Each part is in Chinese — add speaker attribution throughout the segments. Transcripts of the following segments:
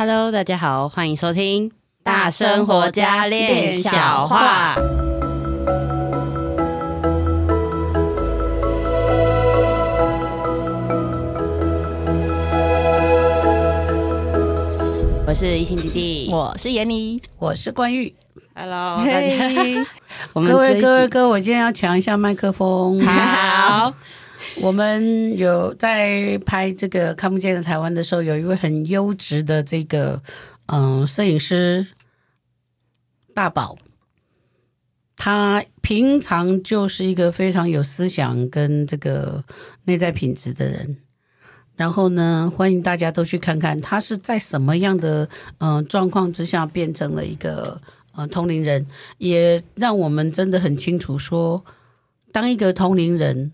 Speaker 1: Hello，大家好，欢迎收听大生活家练小话。我是一心弟弟，
Speaker 2: 我是闫妮，
Speaker 3: 我是冠玉。
Speaker 1: Hello，大家，
Speaker 3: 各位各位各位，我今天要抢一下麦克风。
Speaker 1: 好。
Speaker 3: 我们有在拍这个看不见的台湾的时候，有一位很优质的这个嗯摄影师大宝，他平常就是一个非常有思想跟这个内在品质的人。然后呢，欢迎大家都去看看他是在什么样的嗯状况之下变成了一个呃通灵人，也让我们真的很清楚说，当一个通灵人。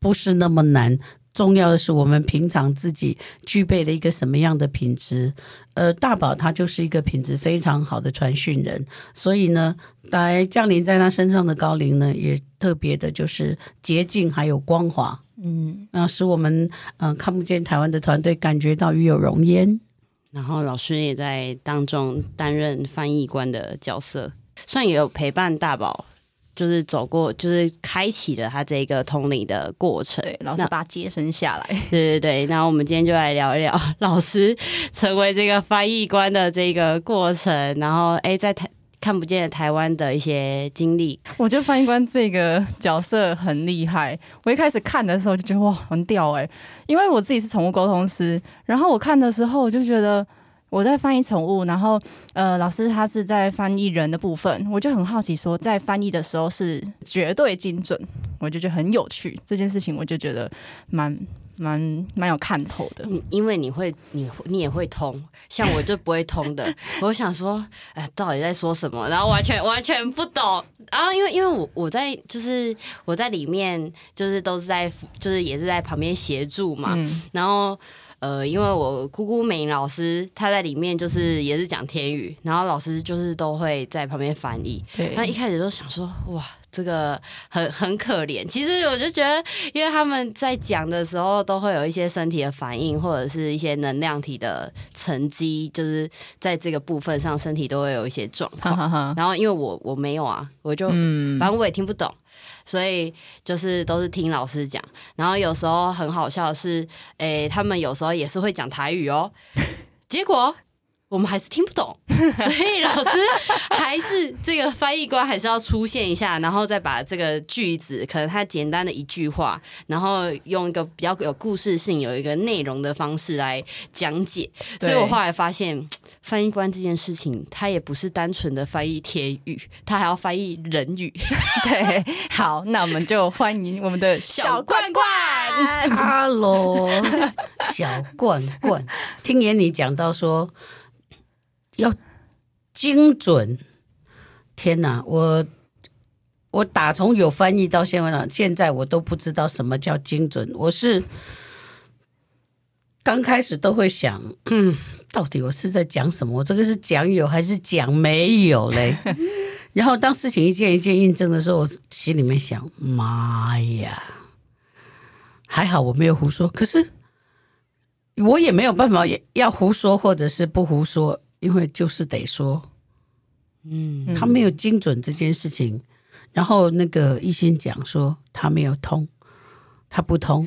Speaker 3: 不是那么难，重要的是我们平常自己具备的一个什么样的品质。呃，大宝他就是一个品质非常好的传讯人，所以呢，来降临在他身上的高龄呢，也特别的就是洁净还有光滑，嗯，那使我们嗯、呃、看不见台湾的团队感觉到与有荣焉。
Speaker 1: 然后老师也在当中担任翻译官的角色，算也有陪伴大宝。就是走过，就是开启了他这个通灵的过程。
Speaker 2: 对，老师把他接生下来。
Speaker 1: 对对对，那我们今天就来聊一聊 老师成为这个翻译官的这个过程，然后哎，在台看不见的台湾的一些经历。
Speaker 2: 我觉得翻译官这个角色很厉害。我一开始看的时候就觉得哇，很屌哎，因为我自己是宠物沟通师，然后我看的时候我就觉得。我在翻译宠物，然后呃，老师他是在翻译人的部分，我就很好奇，说在翻译的时候是绝对精准，我就觉得很有趣这件事情，我就觉得蛮蛮蛮有看头的。
Speaker 1: 你因为你会，你你也会通，像我就不会通的。我想说，哎，到底在说什么？然后完全完全不懂。然后因为因为我我在就是我在里面就是都是在就是也是在旁边协助嘛，嗯、然后。呃，因为我姑姑美玲老师她在里面就是也是讲天语，然后老师就是都会在旁边翻译。对，那一开始都想说，哇，这个很很可怜。其实我就觉得，因为他们在讲的时候都会有一些身体的反应，或者是一些能量体的沉积，就是在这个部分上身体都会有一些状况。然后因为我我没有啊，我就反正我也听不懂。所以就是都是听老师讲，然后有时候很好笑的是，诶、欸，他们有时候也是会讲台语哦，结果我们还是听不懂，所以老师还是这个翻译官还是要出现一下，然后再把这个句子，可能他简单的一句话，然后用一个比较有故事性、有一个内容的方式来讲解。所以我后来发现。翻译官这件事情，他也不是单纯的翻译天语，他还要翻译人语。
Speaker 2: 对，好，那我们就欢迎我们的小罐罐。
Speaker 3: Hello，，小罐罐，听言你讲到说要精准，天哪，我我打从有翻译到现在，现在我都不知道什么叫精准。我是刚开始都会想，嗯。到底我是在讲什么？我这个是讲有还是讲没有嘞？然后当事情一件一件印证的时候，我心里面想：妈呀，还好我没有胡说。可是我也没有办法要胡说或者是不胡说，因为就是得说。嗯，他没有精准这件事情。然后那个一心讲说他没有通，他不通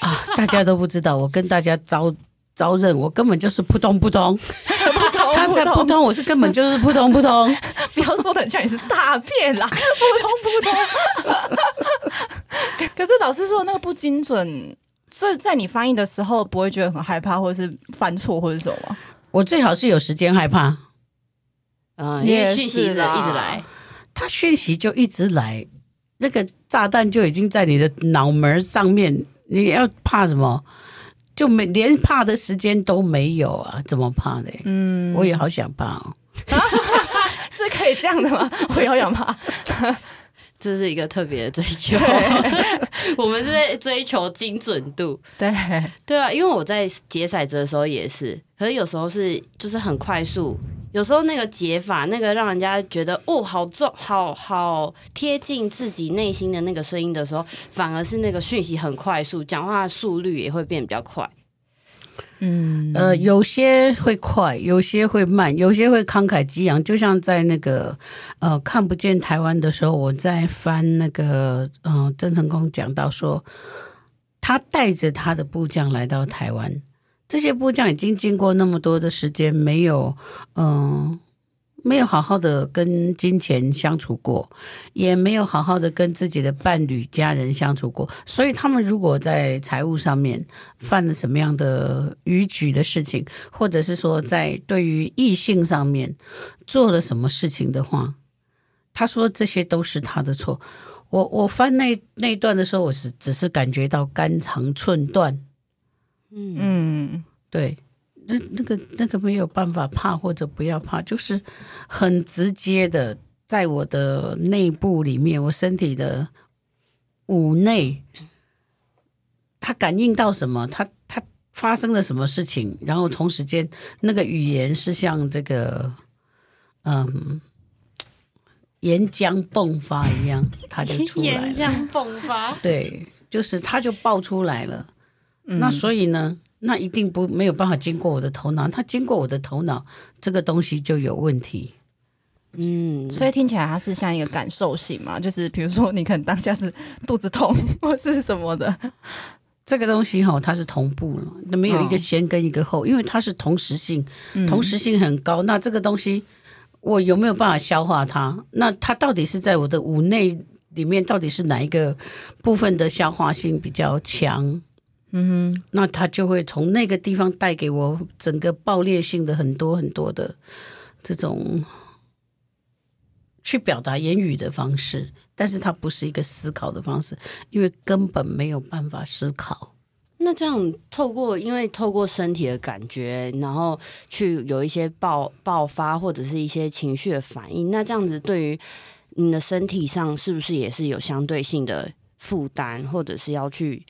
Speaker 3: 啊，大家都不知道。我跟大家招。招认我根本就是扑通扑通，他才扑通，我是根本就是扑通扑通。
Speaker 2: 不要说的很像你是大便啦，扑通扑通。可是老师说那个不精准，所以在你翻译的时候不会觉得很害怕，或者是犯错或者什么？
Speaker 3: 我最好是有时间害怕。
Speaker 1: 嗯，因为讯息一直来，
Speaker 3: 他讯息就一直来，那个炸弹就已经在你的脑门上面，你要怕什么？就没连怕的时间都没有啊？怎么怕呢？嗯，我也好想怕哦。
Speaker 2: 是可以这样的吗？我也好想怕。
Speaker 1: 这是一个特别的追求。我们是在追求精准度。
Speaker 2: 对
Speaker 1: 对啊，因为我在解骰子的时候也是，可是有时候是就是很快速。有时候那个解法，那个让人家觉得哦，好重，好好贴近自己内心的那个声音的时候，反而是那个讯息很快速，讲话的速率也会变比较快。
Speaker 2: 嗯，
Speaker 3: 呃，有些会快，有些会慢，有些会慷慨激昂。就像在那个呃看不见台湾的时候，我在翻那个嗯郑成功讲到说，他带着他的部将来到台湾，这些部将已经经过那么多的时间，没有嗯。没有好好的跟金钱相处过，也没有好好的跟自己的伴侣、家人相处过，所以他们如果在财务上面犯了什么样的逾矩的事情，或者是说在对于异性上面做了什么事情的话，他说这些都是他的错。我我翻那那段的时候，我是只是感觉到肝肠寸断。
Speaker 2: 嗯嗯，
Speaker 3: 对。那那个那个没有办法怕或者不要怕，就是很直接的，在我的内部里面，我身体的五内，它感应到什么，它它发生了什么事情，然后同时间那个语言是像这个嗯岩浆迸发一样，它就出来了。
Speaker 1: 岩浆迸发，
Speaker 3: 对，就是它就爆出来了。
Speaker 2: 嗯、
Speaker 3: 那所以呢？那一定不没有办法经过我的头脑，它经过我的头脑，这个东西就有问题。
Speaker 2: 嗯，所以听起来它是像一个感受性嘛，就是比如说你可能当下是肚子痛或是什么的，
Speaker 3: 这个东西哈，它是同步了，那没有一个先跟一个后，哦、因为它是同时性，同时性很高。嗯、那这个东西我有没有办法消化它？那它到底是在我的五内里面，到底是哪一个部分的消化性比较强？嗯哼，那他就会从那个地方带给我整个爆裂性的很多很多的这种去表达言语的方式，但是它不是一个思考的方式，因为根本没有办法思考。
Speaker 1: 那这样透过，因为透过身体的感觉，然后去有一些爆爆发或者是一些情绪的反应，那这样子对于你的身体上是不是也是有相对性的负担，或者是要去？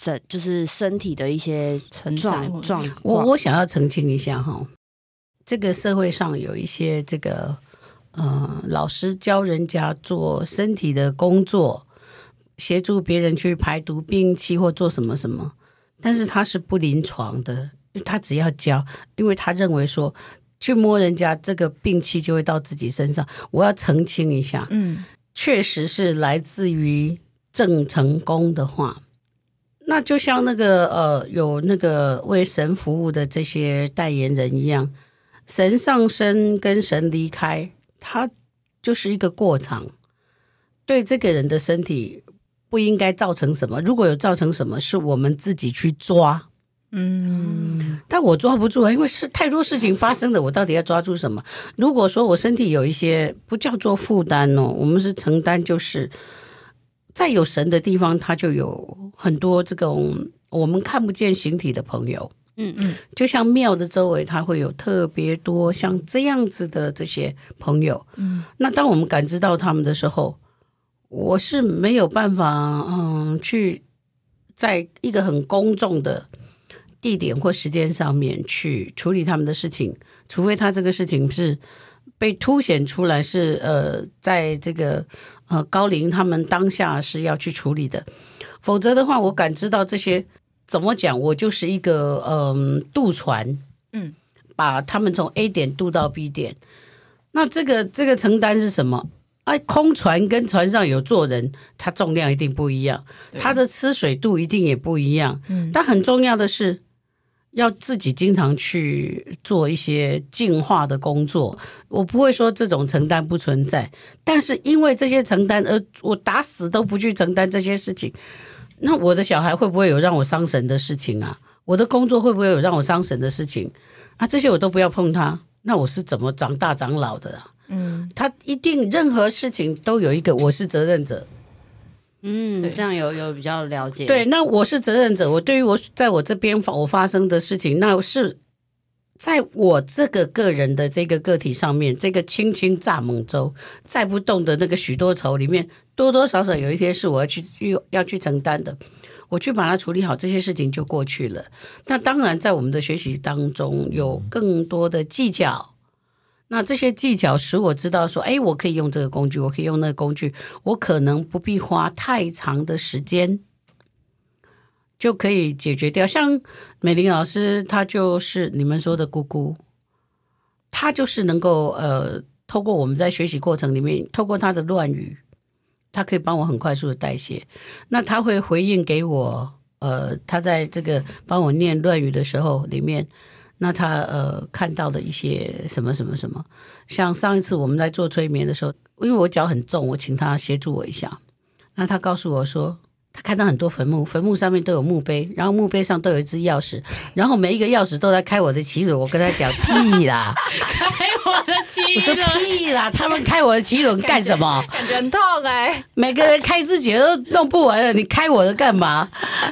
Speaker 1: 身就是身体的一些状状，
Speaker 3: 我我想要澄清一下哈，这个社会上有一些这个呃老师教人家做身体的工作，协助别人去排毒病气或做什么什么，但是他是不临床的，他只要教，因为他认为说去摸人家这个病气就会到自己身上。我要澄清一下，嗯，确实是来自于郑成功的话。那就像那个呃，有那个为神服务的这些代言人一样，神上身跟神离开，它就是一个过场，对这个人的身体不应该造成什么。如果有造成什么，是我们自己去抓，嗯，但我抓不住啊，因为是太多事情发生了，我到底要抓住什么？如果说我身体有一些不叫做负担哦，我们是承担，就是。在有神的地方，他就有很多这种我们看不见形体的朋友。嗯嗯，就像庙的周围，它会有特别多像这样子的这些朋友。嗯，那当我们感知到他们的时候，我是没有办法，嗯，去在一个很公众的地点或时间上面去处理他们的事情，除非他这个事情是。被凸显出来是呃，在这个呃高龄他们当下是要去处理的，否则的话，我感知到这些怎么讲，我就是一个嗯、呃、渡船，嗯，把他们从 A 点渡到 B 点，那这个这个承担是什么？哎，空船跟船上有坐人，它重量一定不一样，它的吃水度一定也不一样，嗯，但很重要的是。要自己经常去做一些净化的工作，我不会说这种承担不存在，但是因为这些承担而我打死都不去承担这些事情，那我的小孩会不会有让我伤神的事情啊？我的工作会不会有让我伤神的事情啊？这些我都不要碰它，那我是怎么长大长老的啊？嗯，他一定任何事情都有一个我是责任者。
Speaker 1: 嗯，对这样有有比较了解。
Speaker 3: 对，那我是责任者，我对于我在我这边发我发生的事情，那是在我这个个人的这个个体上面，这个轻轻蚱蜢舟载不动的那个许多愁里面，多多少少有一天是我要去要去承担的，我去把它处理好，这些事情就过去了。那当然，在我们的学习当中，有更多的技巧。那这些技巧使我知道说，哎，我可以用这个工具，我可以用那个工具，我可能不必花太长的时间，就可以解决掉。像美玲老师，她就是你们说的姑姑，她就是能够呃，透过我们在学习过程里面，透过她的乱语，她可以帮我很快速的代谢。那她会回应给我，呃，她在这个帮我念乱语的时候里面，那他呃看到的一些什么什么什么，像上一次我们在做催眠的时候，因为我脚很重，我请他协助我一下，那他告诉我说。他看到很多坟墓，坟墓上面都有墓碑，然后墓碑上都有一只钥匙，然后每一个钥匙都在开我的棋子。我跟他讲屁啦，
Speaker 1: 开我的棋子，
Speaker 3: 我说屁啦，他们开我的棋子干什么？
Speaker 2: 感觉很痛哎、欸！
Speaker 3: 每个人开自己的都弄不完了，你开我的干嘛？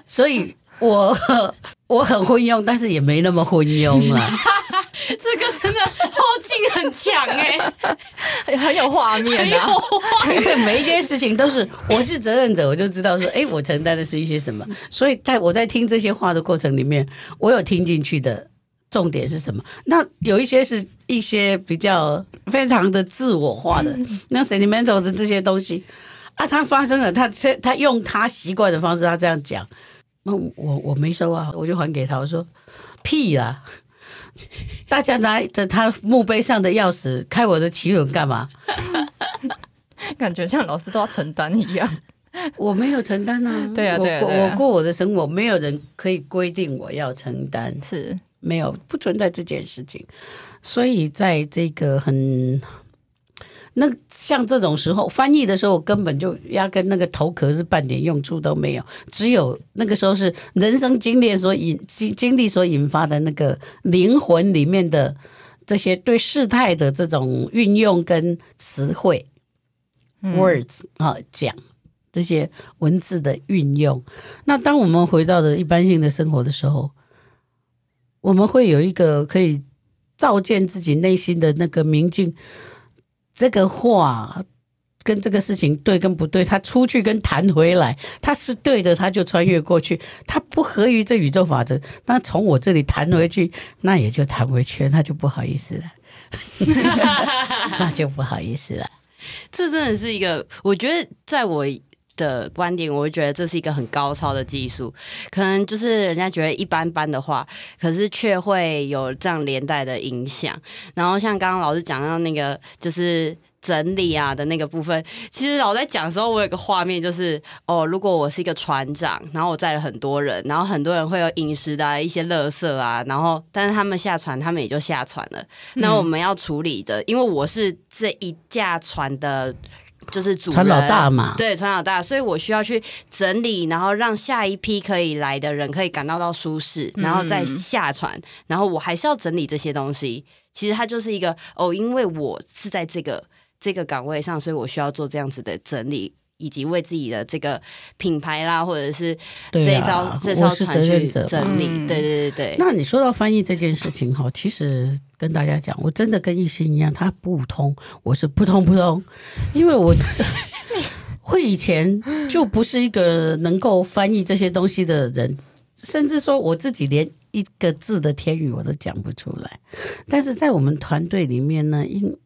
Speaker 3: 所以我 我很昏庸，但是也没那么昏庸啊。
Speaker 1: 这个真的后劲很强哎、
Speaker 2: 欸，很有画面啊！
Speaker 3: 因为每一件事情都是我是责任者，我就知道说，哎，我承担的是一些什么。所以在我在听这些话的过程里面，我有听进去的重点是什么？那有一些是一些比较非常的自我化的，那 sentimental 的这些东西啊，他发生了，他他用他习惯的方式，他这样讲，那我我没收啊，我就还给他，我说屁啊！大家拿着他墓碑上的钥匙开我的奇轮干嘛？
Speaker 2: 感觉像老师都要承担一样。
Speaker 3: 我没有承担啊，
Speaker 2: 对啊，对啊，
Speaker 3: 我过我的生活，没有人可以规定我要承担，
Speaker 2: 是
Speaker 3: 没有不存在这件事情。所以在这个很。那像这种时候翻译的时候，我根本就压根那个头壳是半点用处都没有，只有那个时候是人生经历所引经经历所引发的那个灵魂里面的这些对事态的这种运用跟词汇、嗯、words 啊讲这些文字的运用。那当我们回到的一般性的生活的时候，我们会有一个可以照见自己内心的那个明镜。这个话跟这个事情对跟不对，他出去跟弹回来，他是对的，他就穿越过去；他不合于这宇宙法则，那从我这里弹回去，那也就弹回去，那就不好意思了，那就不好意思了。
Speaker 1: 这真的是一个，我觉得在我的观点，我会觉得这是一个很高超的技术，可能就是人家觉得一般般的话，可是却会有这样连带的影响。然后像刚刚老师讲到那个，就是整理啊的那个部分，其实老在讲的时候，我有个画面，就是哦，如果我是一个船长，然后我载了很多人，然后很多人会有饮食的一些垃圾啊，然后但是他们下船，他们也就下船了。那我们要处理的，因为我是这一架船的。就是船
Speaker 3: 老大嘛，
Speaker 1: 对，船老大，所以我需要去整理，然后让下一批可以来的人可以感到到舒适，然后再下船，然后我还是要整理这些东西。其实它就是一个哦，因为我是在这个这个岗位上，所以我需要做这样子的整理。以及为自己的这个品牌啦，或者是这一招、啊、这艘船去整理，对对对对。
Speaker 3: 那你说到翻译这件事情哈，其实跟大家讲，我真的跟一心一样，他不通，我是扑通扑通，因为我 会以前就不是一个能够翻译这些东西的人，甚至说我自己连一个字的天语我都讲不出来。但是在我们团队里面呢，因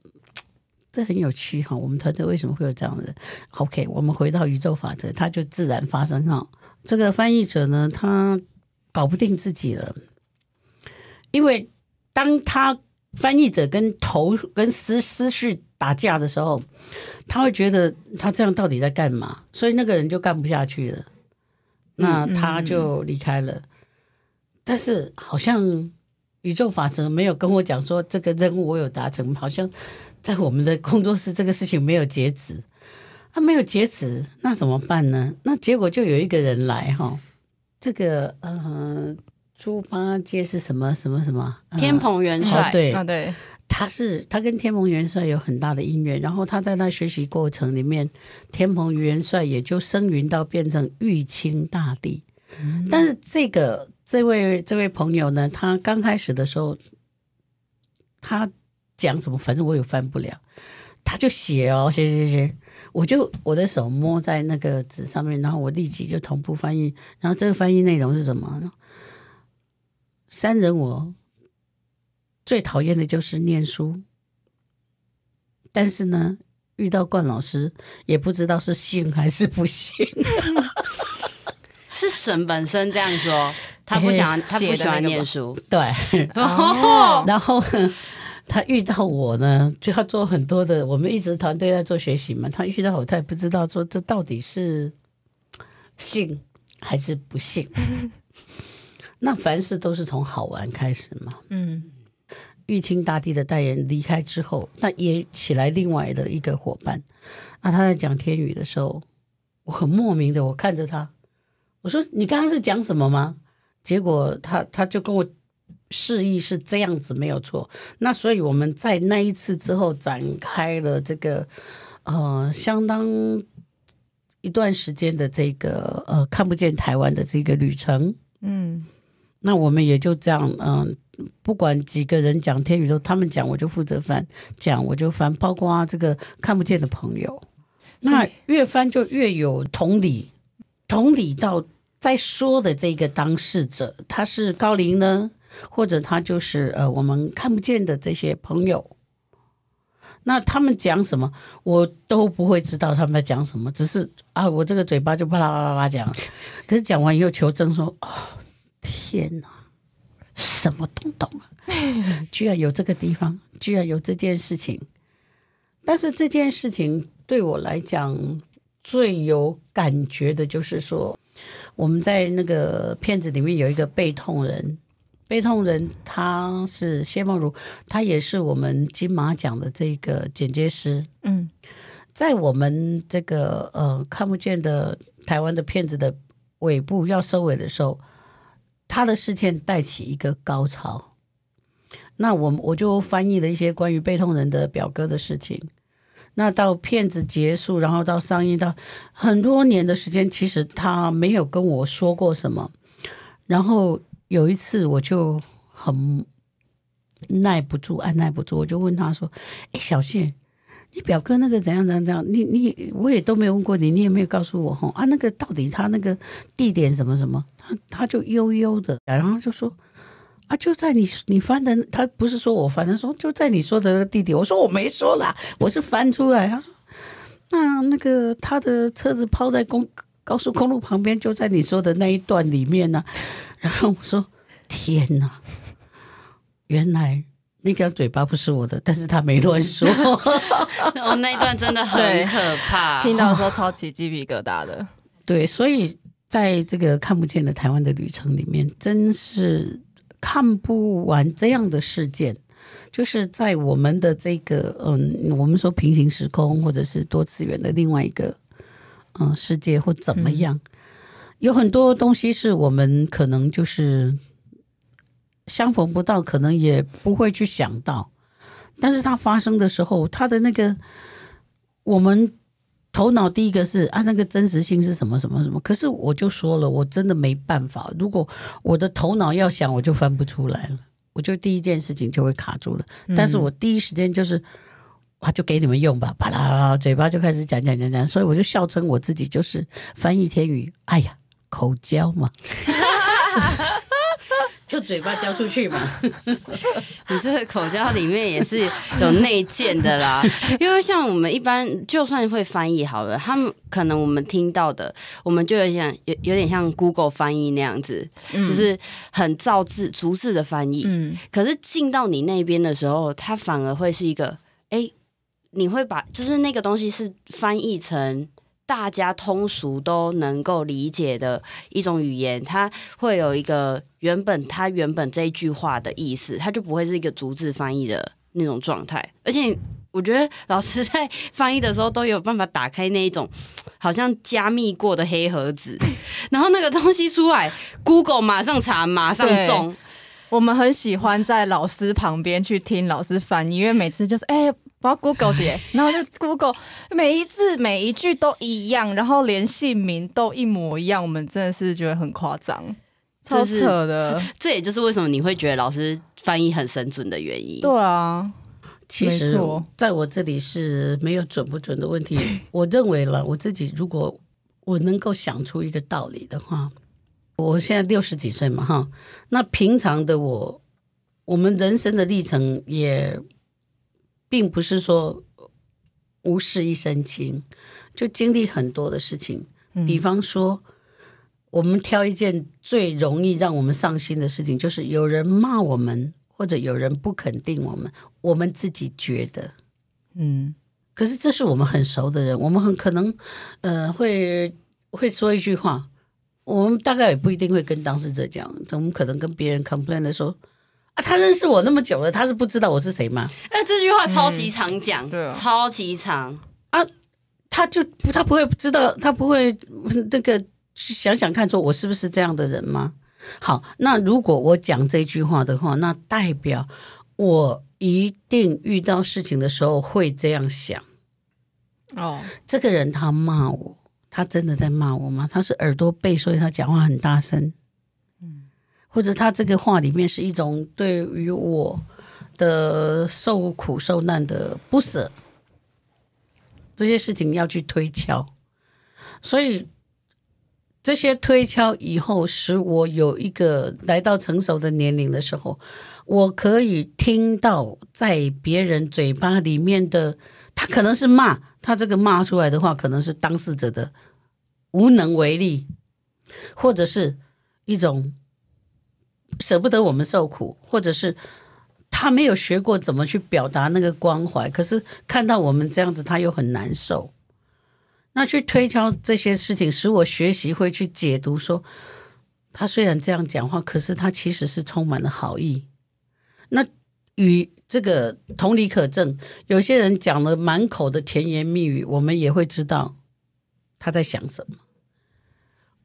Speaker 3: 这很有趣哈，我们团队为什么会有这样的？OK，我们回到宇宙法则，它就自然发生哈。这个翻译者呢，他搞不定自己了，因为当他翻译者跟头跟思思绪打架的时候，他会觉得他这样到底在干嘛？所以那个人就干不下去了，那他就离开了。但是好像宇宙法则没有跟我讲说这个任务我有达成，好像。在我们的工作室，这个事情没有截止，他没有截止，那怎么办呢？那结果就有一个人来哈，这个呃，猪八戒是什么什么什么？
Speaker 1: 天蓬元帅，
Speaker 3: 哦、对、
Speaker 2: 啊、对，
Speaker 3: 他是他跟天蓬元帅有很大的因缘，然后他在那学习过程里面，天蓬元帅也就升云到变成玉清大帝。嗯、但是这个这位这位朋友呢，他刚开始的时候，他。讲什么？反正我也翻不了，他就写哦，写写写，我就我的手摸在那个纸上面，然后我立即就同步翻译。然后这个翻译内容是什么？三人我最讨厌的就是念书，但是呢，遇到冠老师也不知道是信还是不信。
Speaker 1: 沈本身这样说，他不想，他不 喜欢念书。
Speaker 3: 对，
Speaker 2: 哦，
Speaker 3: 然后他遇到我呢，就要做很多的。我们一直团队在做学习嘛，他遇到我，他也不知道说这到底是信还是不信。那凡事都是从好玩开始嘛。嗯，玉清大帝的代言离开之后，那也起来另外的一个伙伴。那他在讲天宇的时候，我很莫名的，我看着他，我说：“你刚刚是讲什么吗？”结果他他就跟我示意是这样子，没有错。那所以我们在那一次之后展开了这个呃相当一段时间的这个呃看不见台湾的这个旅程。嗯。那我们也就这样，嗯，不管几个人讲天宇都，他们讲我就负责翻，讲我就翻，包括这个看不见的朋友，那越翻就越有同理，同理到在说的这个当事者，他是高龄呢，或者他就是呃我们看不见的这些朋友，那他们讲什么，我都不会知道他们在讲什么，只是啊，我这个嘴巴就啪啦啪啦啪啦讲，可是讲完以后求证说哦。天哪，什么东东啊！居然有这个地方，居然有这件事情。但是这件事情对我来讲最有感觉的就是说，我们在那个片子里面有一个背痛人，背痛人他是谢梦如，他也是我们金马奖的这个剪接师。嗯，在我们这个呃看不见的台湾的片子的尾部要收尾的时候。他的事件带起一个高潮，那我我就翻译了一些关于悲痛人的表哥的事情。那到片子结束，然后到上映到很多年的时间，其实他没有跟我说过什么。然后有一次，我就很耐不住，按耐不住，我就问他说：“哎，小谢。”你表哥那个怎样怎样怎样？你你我也都没有问过你，你也没有告诉我哈啊，那个到底他那个地点什么什么？他他就悠悠的，然后就说啊，就在你你翻的，他不是说我翻，他说就在你说的那个地点。我说我没说啦，我是翻出来。他说那那个他的车子抛在公高速公路旁边，就在你说的那一段里面呢、然后我说天哪，原来。那条嘴巴不是我的，但是他没乱说。
Speaker 1: 哦，那一段真的很可怕，
Speaker 2: 听到说超起鸡皮疙瘩的。
Speaker 3: 对，所以在这个看不见的台湾的旅程里面，真是看不完这样的事件。就是在我们的这个嗯，我们说平行时空或者是多次元的另外一个嗯世界或怎么样，嗯、有很多东西是我们可能就是。相逢不到，可能也不会去想到，但是它发生的时候，它的那个我们头脑第一个是啊，那个真实性是什么什么什么。可是我就说了，我真的没办法。如果我的头脑要想，我就翻不出来了，我就第一件事情就会卡住了。但是我第一时间就是，啊，就给你们用吧，啪啦啦，嘴巴就开始讲讲讲讲，所以我就笑称我自己就是翻译天语。哎呀，口交嘛。就嘴巴交出去嘛，
Speaker 1: 你这个口交里面也是有内建的啦。因为像我们一般，就算会翻译好了，他们可能我们听到的，我们就有点有有点像 Google 翻译那样子，就是很造字逐字的翻译。嗯，可是进到你那边的时候，它反而会是一个，哎，你会把就是那个东西是翻译成。大家通俗都能够理解的一种语言，它会有一个原本它原本这一句话的意思，它就不会是一个逐字翻译的那种状态。而且我觉得老师在翻译的时候都有办法打开那一种好像加密过的黑盒子，然后那个东西出来，Google 马上查，马上中。
Speaker 2: 我们很喜欢在老师旁边去听老师翻译，因为每次就是哎。欸我要 Google 姐，然后就 Google 每一字每一句都一样，然后连姓名都一模一样，我们真的是觉得很夸张，超扯的。
Speaker 1: 这，这也就是为什么你会觉得老师翻译很神准的原因。
Speaker 2: 对啊，
Speaker 3: 其实在我这里是没有准不准的问题。我认为了我自己，如果我能够想出一个道理的话，我现在六十几岁嘛，哈，那平常的我，我们人生的历程也。并不是说无事一身轻，就经历很多的事情。比方说，我们挑一件最容易让我们上心的事情，就是有人骂我们，或者有人不肯定我们，我们自己觉得，
Speaker 2: 嗯，
Speaker 3: 可是这是我们很熟的人，我们很可能，呃，会会说一句话，我们大概也不一定会跟当事者讲，我们可能跟别人 complain 的时候。啊，他认识我那么久了，他是不知道我是谁吗？
Speaker 1: 哎，这句话超级常讲，
Speaker 2: 嗯对啊，
Speaker 1: 超级常
Speaker 3: 啊，他就他不会知道，他不会那个去想想看，说我是不是这样的人吗？好，那如果我讲这句话的话，那代表我一定遇到事情的时候会这样想。
Speaker 2: 哦，
Speaker 3: 这个人他骂我，他真的在骂我吗？他是耳朵背，所以他讲话很大声。或者他这个话里面是一种对于我的受苦受难的不舍，这些事情要去推敲，所以这些推敲以后，使我有一个来到成熟的年龄的时候，我可以听到在别人嘴巴里面的，他可能是骂，他这个骂出来的话，可能是当事者的无能为力，或者是一种。舍不得我们受苦，或者是他没有学过怎么去表达那个关怀，可是看到我们这样子，他又很难受。那去推敲这些事情，使我学习会去解读说，他虽然这样讲话，可是他其实是充满了好意。那与这个同理可证，有些人讲了满口的甜言蜜语，我们也会知道他在想什么。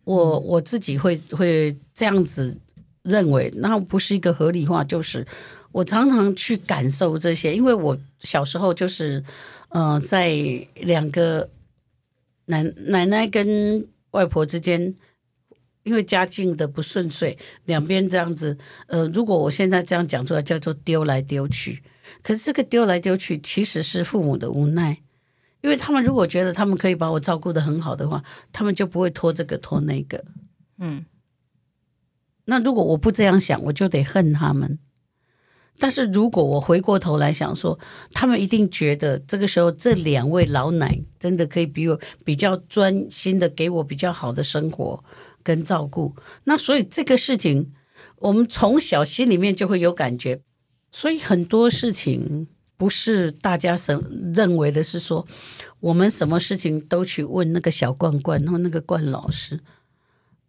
Speaker 3: 我我自己会会这样子。认为那不是一个合理化，就是我常常去感受这些，因为我小时候就是，呃，在两个奶奶奶跟外婆之间，因为家境的不顺遂，两边这样子，呃，如果我现在这样讲出来，叫做丢来丢去，可是这个丢来丢去其实是父母的无奈，因为他们如果觉得他们可以把我照顾得很好的话，他们就不会拖这个拖那个，嗯。那如果我不这样想，我就得恨他们。但是如果我回过头来想说，他们一定觉得这个时候这两位老奶真的可以比我比较专心的给我比较好的生活跟照顾。那所以这个事情，我们从小心里面就会有感觉。所以很多事情不是大家认认为的是说，我们什么事情都去问那个小罐罐，然后那个罐老师。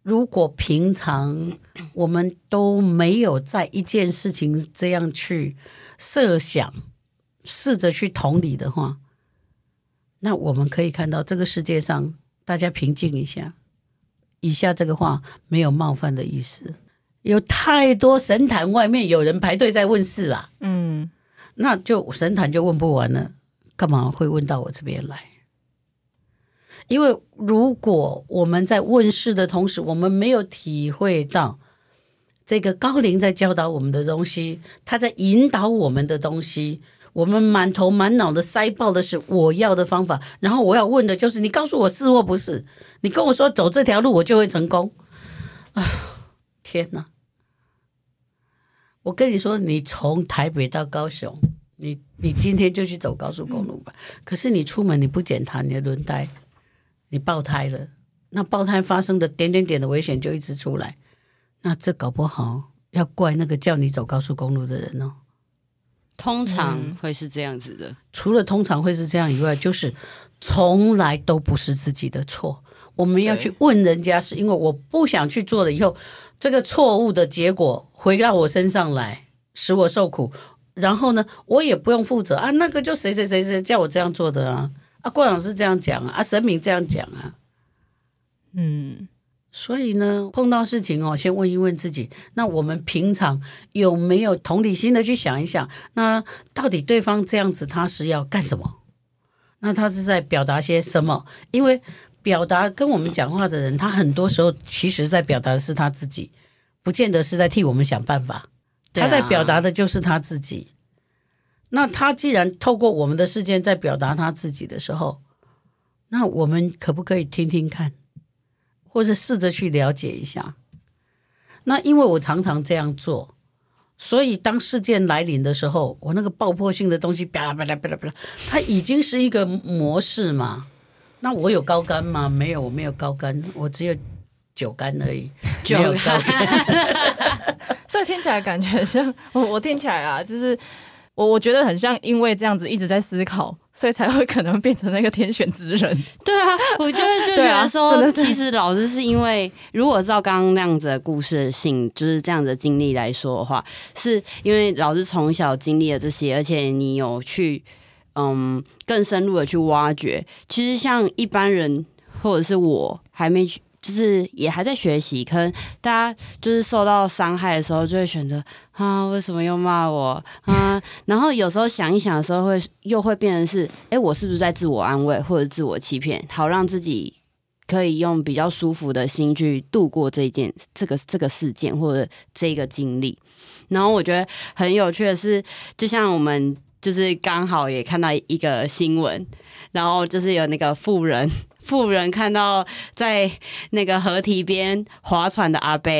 Speaker 3: 如果平常我们都没有在一件事情这样去设想、试着去同理的话，那我们可以看到这个世界上，大家平静一下。以下这个话没有冒犯的意思，有太多神坛外面有人排队在问事啦，嗯，那就神坛就问不完了，干嘛会问到我这边来？因为如果我们在问世的同时，我们没有体会到这个高龄在教导我们的东西，他在引导我们的东西，我们满头满脑的塞爆的是我要的方法，然后我要问的就是你告诉我是或不是，你跟我说走这条路我就会成功啊！天哪！我跟你说，你从台北到高雄，你你今天就去走高速公路吧。可是你出门你不检查你的轮胎。你爆胎了，那爆胎发生的点点点的危险就一直出来，那这搞不好要怪那个叫你走高速公路的人哦。
Speaker 1: 通常会是这样子的，
Speaker 3: 嗯，除了通常会是这样以外，就是从来都不是自己的错。我们要去问人家，是因为我不想去做了，以后这个错误的结果回到我身上来，使我受苦。然后呢，我也不用负责啊，那个就谁谁谁谁叫我这样做的啊。啊，郭老师这样讲啊，啊，神明这样讲啊，嗯，所以呢，碰到事情哦，先问一问自己，那我们平常有没有同理心的去想一想，那到底对方这样子他是要干什么？那他是在表达些什么？因为表达跟我们讲话的人，他很多时候其实在表达的是他自己，不见得是在替我们想办法，他在表达的就是他自己。那他既然透过我们的事件在表达他自己的时候，那我们可不可以听听看，或者试着去了解一下？那因为我常常这样做，所以当事件来临的时候，我那个爆破性的东西，啪啦啪啦啪啦啪啦，它已经是一个模式嘛。那我有高竿吗？没有，我没有高竿，我只有酒干而已，
Speaker 1: 酒干。
Speaker 2: 所以 听起来感觉像我，我听起来啊，就是我我觉得很像，因为这样子一直在思考，所以才会可能变成那个天选之人。
Speaker 1: 对啊，我就会就觉得说，啊、其实老师是因为，如果照刚刚那样子的故事的性，就是这样子的经历来说的话，是因为老师从小经历了这些，而且你有去嗯更深入的去挖掘。其实像一般人或者是我还没去。就是也还在学习，可能大家就是受到伤害的时候，就会选择啊，为什么又骂我啊？然后有时候想一想的时候会，又会变成是，哎、我是不是在自我安慰或者自我欺骗，好让自己可以用比较舒服的心去度过这一件这个这个事件或者这个经历。然后我觉得很有趣的是，就像我们就是刚好也看到一个新闻，然后就是有那个富人。妇人看到在那个河堤边划船的阿伯，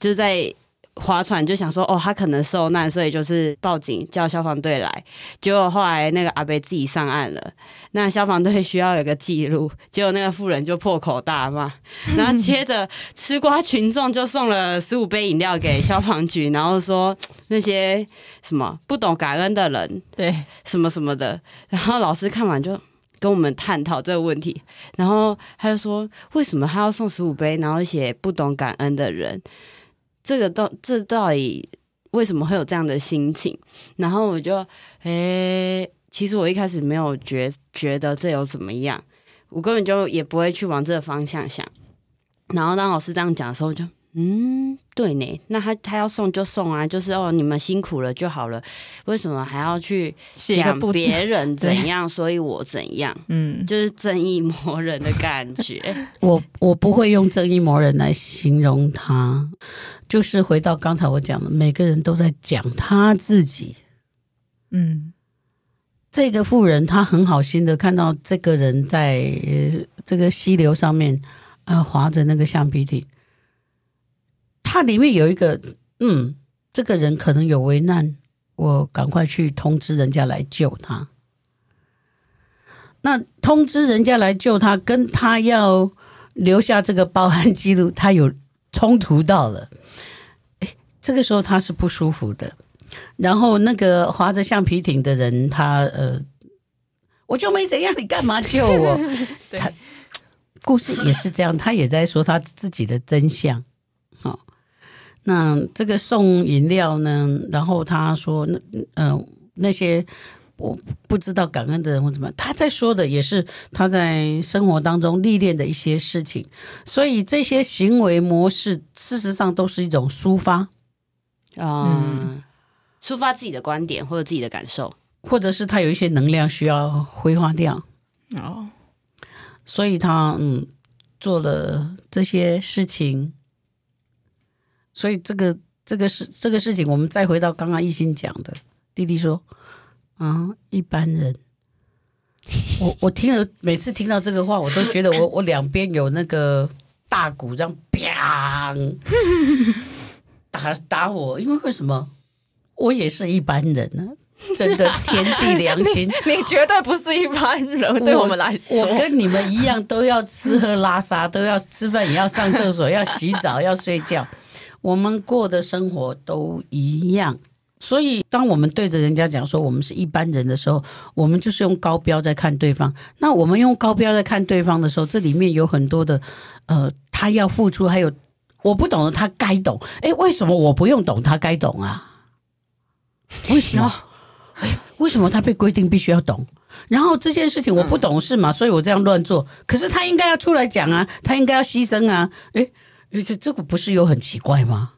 Speaker 1: 就在划船，就想说：“哦，他可能受难，所以就是报警叫消防队来。”结果后来那个阿伯自己上岸了，那消防队需要有个记录，结果那个富人就破口大骂，然后接着吃瓜群众就送了十五杯饮料给消防局，然后说那些什么不懂感恩的人，对什么什么的，然后老师看完就。跟我们探讨这个问题，然后他就说：“为什么他要送十五杯，然后写不懂感恩的人？这个到这到底为什么会有这样的心情？”然后我就，诶，其实我一开始没有觉觉得这有怎么样，我根本就也不会去往这个方向想。然后当老师这样讲的时候，我就。嗯，对呢，那他他要送就送啊，就是哦，你们辛苦了就好了，为什么还要去讲别 人怎样，所以我怎样？嗯，就是正义魔人的感觉。
Speaker 3: 我我不会用正义魔人来形容他，就是回到刚才我讲的，每个人都在讲他自己。嗯，这个富人他很好心的看到这个人在这个溪流上面呃划着那个橡皮艇。它里面有一个，嗯，这个人可能有危难，我赶快去通知人家来救他。那通知人家来救他，跟他要留下这个报案记录，他有冲突到了。哎，这个时候他是不舒服的。然后那个划着橡皮艇的人，他呃，我就没怎样，你干嘛救我？对他故事也是这样，他也在说他自己的真相。那这个送饮料呢？然后他说：“那嗯、呃，那些我不知道感恩的人或怎么样，他在说的也是他在生活当中历练的一些事情。所以这些行为模式，事实上都是一种抒发，
Speaker 1: 嗯，抒发自己的观点或者自己的感受，
Speaker 3: 或者是他有一些能量需要挥发掉。哦，所以他嗯做了这些事情。”所以这个这个事这个事情，我们再回到刚刚一心讲的，弟弟说，啊，一般人，我我听了，每次听到这个话，我都觉得我我两边有那个大鼓这样啪打打我，因为为什么？我也是一般人呢、啊，真的 天地良心，
Speaker 2: 你，你绝对不是一般人，对我们来说，
Speaker 3: 我跟你们一样，都要吃喝拉撒，都要吃饭，也要上厕所，要洗澡，要睡觉。我们过的生活都一样，所以当我们对着人家讲说我们是一般人的时候，我们就是用高标在看对方。那我们用高标在看对方的时候，这里面有很多的，呃，他要付出，还有我不懂的他该懂。诶，为什么我不用懂他该懂啊？为什么？诶，为什么他被规定必须要懂？然后这件事情我不懂事嘛，所以我这样乱做。可是他应该要出来讲啊，他应该要牺牲啊。诶。而且这个不是有很奇怪吗？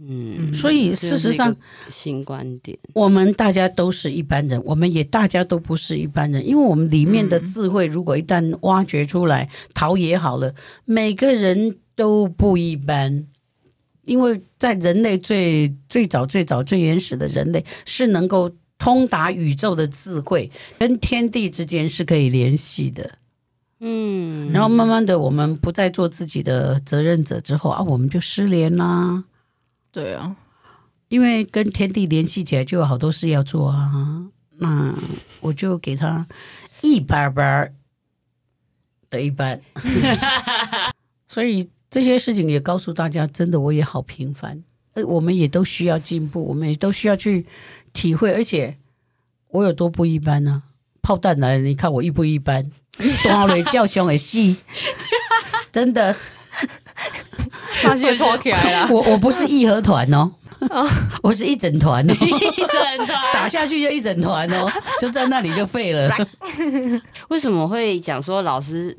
Speaker 3: 嗯，所以事实上，
Speaker 1: 新观点，
Speaker 3: 我们大家都是一般人，我们也大家都不是一般人，因为我们里面的智慧，如果一旦挖掘出来，陶冶好了，每个人都不一般。因为在人类最最早、最早、最原始的人类，是能够通达宇宙的智慧，跟天地之间是可以联系的。嗯，然后慢慢的，我们不再做自己的责任者之后啊，我们就失联啦。
Speaker 2: 对啊，
Speaker 3: 因为跟天地联系起来，就有好多事要做啊。那我就给他一般般的一般，所以这些事情也告诉大家，真的我也好平凡，呃，我们也都需要进步，我们也都需要去体会，而且我有多不一般呢？炮弹来了，你看我一不一般？多雷叫凶的戏，真的，
Speaker 2: 发现错起来了。
Speaker 3: 我我不是义和团哦，我是一整团哦，
Speaker 1: 一整团
Speaker 3: 打下去就一整团哦，就在那里就废了。
Speaker 1: 为什么会讲说老师？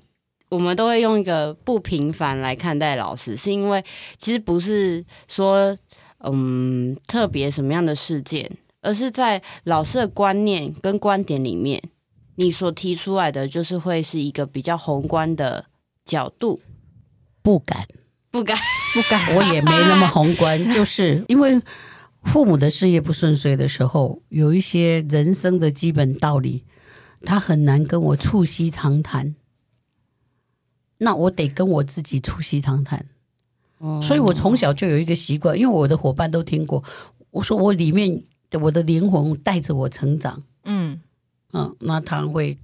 Speaker 1: 我们都会用一个不平凡来看待老师，是因为其实不是说嗯特别什么样的事件，而是在老师的观念跟观点里面，你所提出来的就是会是一个比较宏观的角度。
Speaker 3: 不敢，
Speaker 1: 不敢，
Speaker 2: 不敢，
Speaker 3: 我也没那么宏观，就是 因为父母的事业不顺遂的时候，有一些人生的基本道理，他很难跟我促膝长谈。那我得跟我自己促膝长谈，哦，所以我从小就有一个习惯，因为我的伙伴都听过，我说我里面的我的灵魂带着我成长，嗯嗯，那他会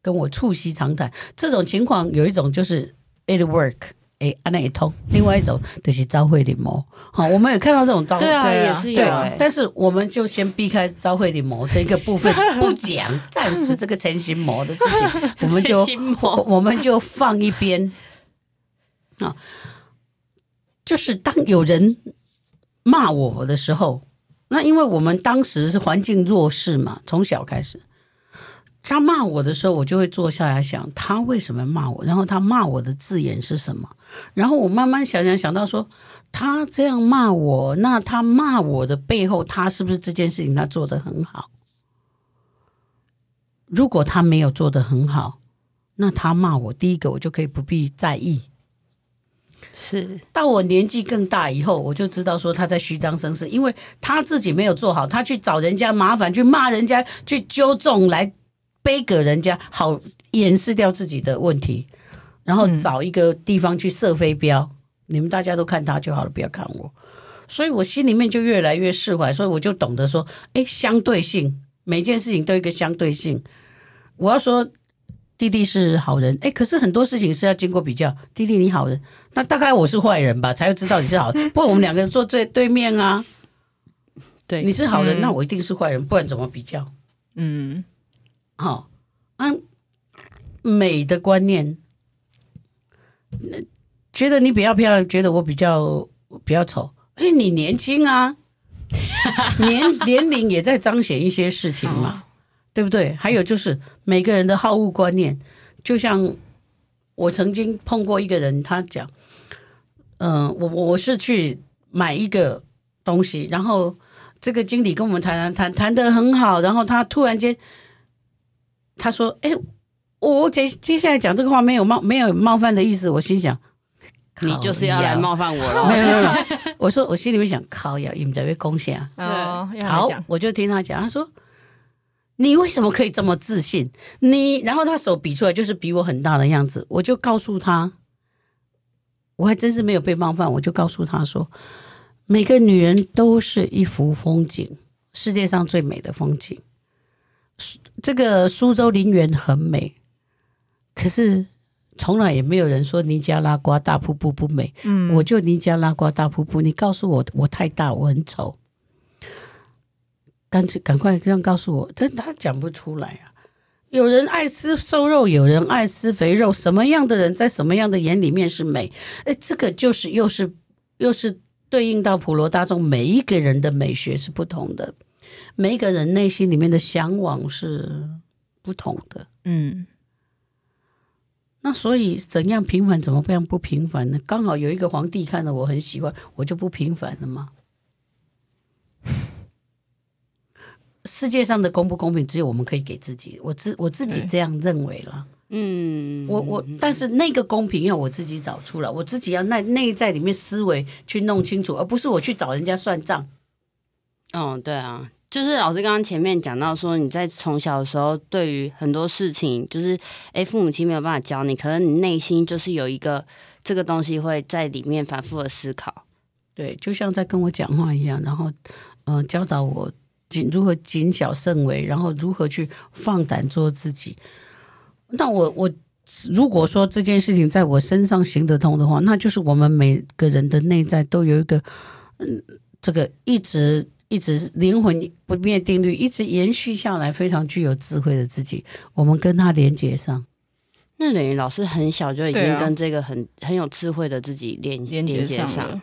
Speaker 3: 跟我促膝长谈。这种情况有一种就是 it work。哎，安那一通，另外一种就是招会临摹。好，我们有看到这种招会，
Speaker 1: 对啊，也是有。
Speaker 3: 但是我们就先避开招会临摹这个部分，不讲，暂时这个成型魔的事情，我们就我们就放一边。啊，就是当有人骂我的时候，那因为我们当时是环境弱势嘛，从小开始。他骂我的时候，我就会坐下来想，他为什么骂我？然后他骂我的字眼是什么？然后我慢慢想想，想到说，他这样骂我，那他骂我的背后，他是不是这件事情他做得很好？如果他没有做得很好，那他骂我，第一个我就可以不必在意。
Speaker 1: 是，
Speaker 3: 到我年纪更大以后，我就知道说他在虚张声势，因为他自己没有做好，他去找人家麻烦，去骂人家，去纠众来。背给人家，好掩饰掉自己的问题，然后找一个地方去射飞镖。嗯、你们大家都看他就好了，不要看我。所以我心里面就越来越释怀，所以我就懂得说，哎，相对性，每件事情都有一个相对性。我要说弟弟是好人，哎，可是很多事情是要经过比较。弟弟你好人，那大概我是坏人吧，才会知道你是好人。不过我们两个人坐对对面啊，
Speaker 1: 对，
Speaker 3: 你是好人，嗯、那我一定是坏人，不然怎么比较？
Speaker 2: 嗯。
Speaker 3: 好，按、啊、美的观念，觉得你比较漂亮，觉得我比较比较丑。哎，你年轻啊，年年龄也在彰显一些事情嘛，对不对？还有就是每个人的好恶观念，就像我曾经碰过一个人，他讲，嗯、呃，我我是去买一个东西，然后这个经理跟我们谈谈谈谈的很好，然后他突然间。他说：“哎，我接接下来讲这个话没有冒没有冒犯的意思。”我心想：“
Speaker 1: 你就是要来冒犯我了。”
Speaker 3: 没有没有，我说我心里面想：“靠呀，你们在被攻下。”
Speaker 2: 哦，
Speaker 3: 好，我就听他讲。他说：“你为什么可以这么自信？你……然后他手比出来就是比我很大的样子。”我就告诉他，我还真是没有被冒犯。我就告诉他说：“每个女人都是一幅风景，世界上最美的风景。”这个苏州陵园很美，可是从来也没有人说尼加拉瓜大瀑布不美。嗯，我就尼加拉瓜大瀑布，你告诉我我太大，我很丑，干脆赶快这样告诉我。但他讲不出来啊。有人爱吃瘦肉，有人爱吃肥肉，什么样的人在什么样的眼里面是美？哎，这个就是又是又是对应到普罗大众，每一个人的美学是不同的。每一个人内心里面的向往是不同的，嗯，那所以怎样平凡，怎么样不平凡呢？刚好有一个皇帝看了我很喜欢，我就不平凡了吗？世界上的公不公平，只有我们可以给自己，我自我自己这样认为了，嗯，我我，但是那个公平要我自己找出来，我自己要内内在里面思维去弄清楚，而不是我去找人家算账。
Speaker 1: 哦，对啊。就是老师刚刚前面讲到说，你在从小的时候，对于很多事情，就是诶，父母亲没有办法教你，可能你内心就是有一个这个东西会在里面反复的思考。
Speaker 3: 对，就像在跟我讲话一样，然后嗯、教导我谨如何谨小慎微，然后如何去放胆做自己。那我我如果说这件事情在我身上行得通的话，那就是我们每个人的内在都有一个，嗯，这个一直一直灵魂不灭定律，一直延续下来，非常具有智慧的自己，我们跟他连接上。
Speaker 1: 那等于老师很小就已经跟这个很、啊、很有智慧的自己连连接上了。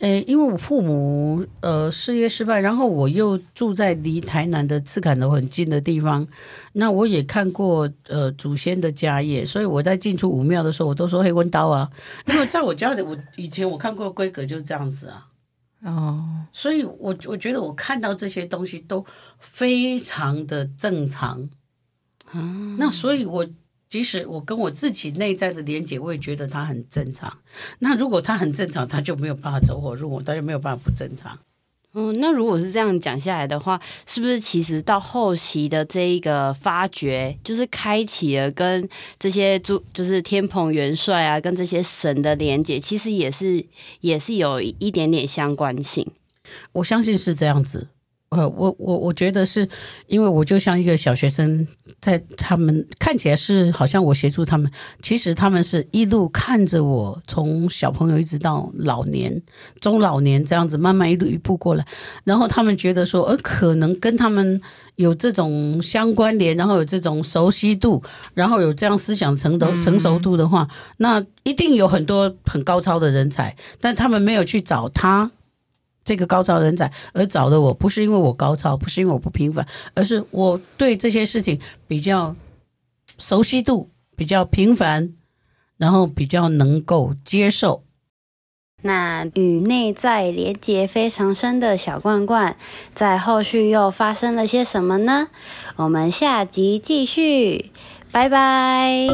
Speaker 3: 呃，因为我父母呃事业失败，然后我又住在离台南的赤崁楼很近的地方，那我也看过呃祖先的家业，所以我在进出武庙的时候，我都说黑温刀啊。因为在我家里，我以前我看过的规格就是这样子啊。哦，所以我我觉得我看到这些东西都非常的正常。啊，那所以我。即使我跟我自己内在的连接，我也觉得它很正常。那如果它很正常，它就没有办法走火入魔，它就没有办法不正常。
Speaker 1: 嗯，那如果是这样讲下来的话，是不是其实到后期的这一个发掘，就是开启了跟这些诸，就是天蓬元帅啊，跟这些神的连接，其实也是也是有一点点相关性。
Speaker 3: 我相信是这样子。呃，我我我觉得是因为我就像一个小学生，在他们看起来是好像我协助他们，其实他们是一路看着我从小朋友一直到老年、中老年这样子慢慢一路一步过来，然后他们觉得说，呃，可能跟他们有这种相关联，然后有这种熟悉度，然后有这样思想成熟成熟度的话，那一定有很多很高超的人才，但他们没有去找他。这个高超人才而找的我，不是因为我高超，不是因为我不平凡，而是我对这些事情比较熟悉度比较平凡，然后比较能够接受。
Speaker 4: 那与内在连结非常深的小罐罐，在后续又发生了些什么呢？我们下集继续，拜拜。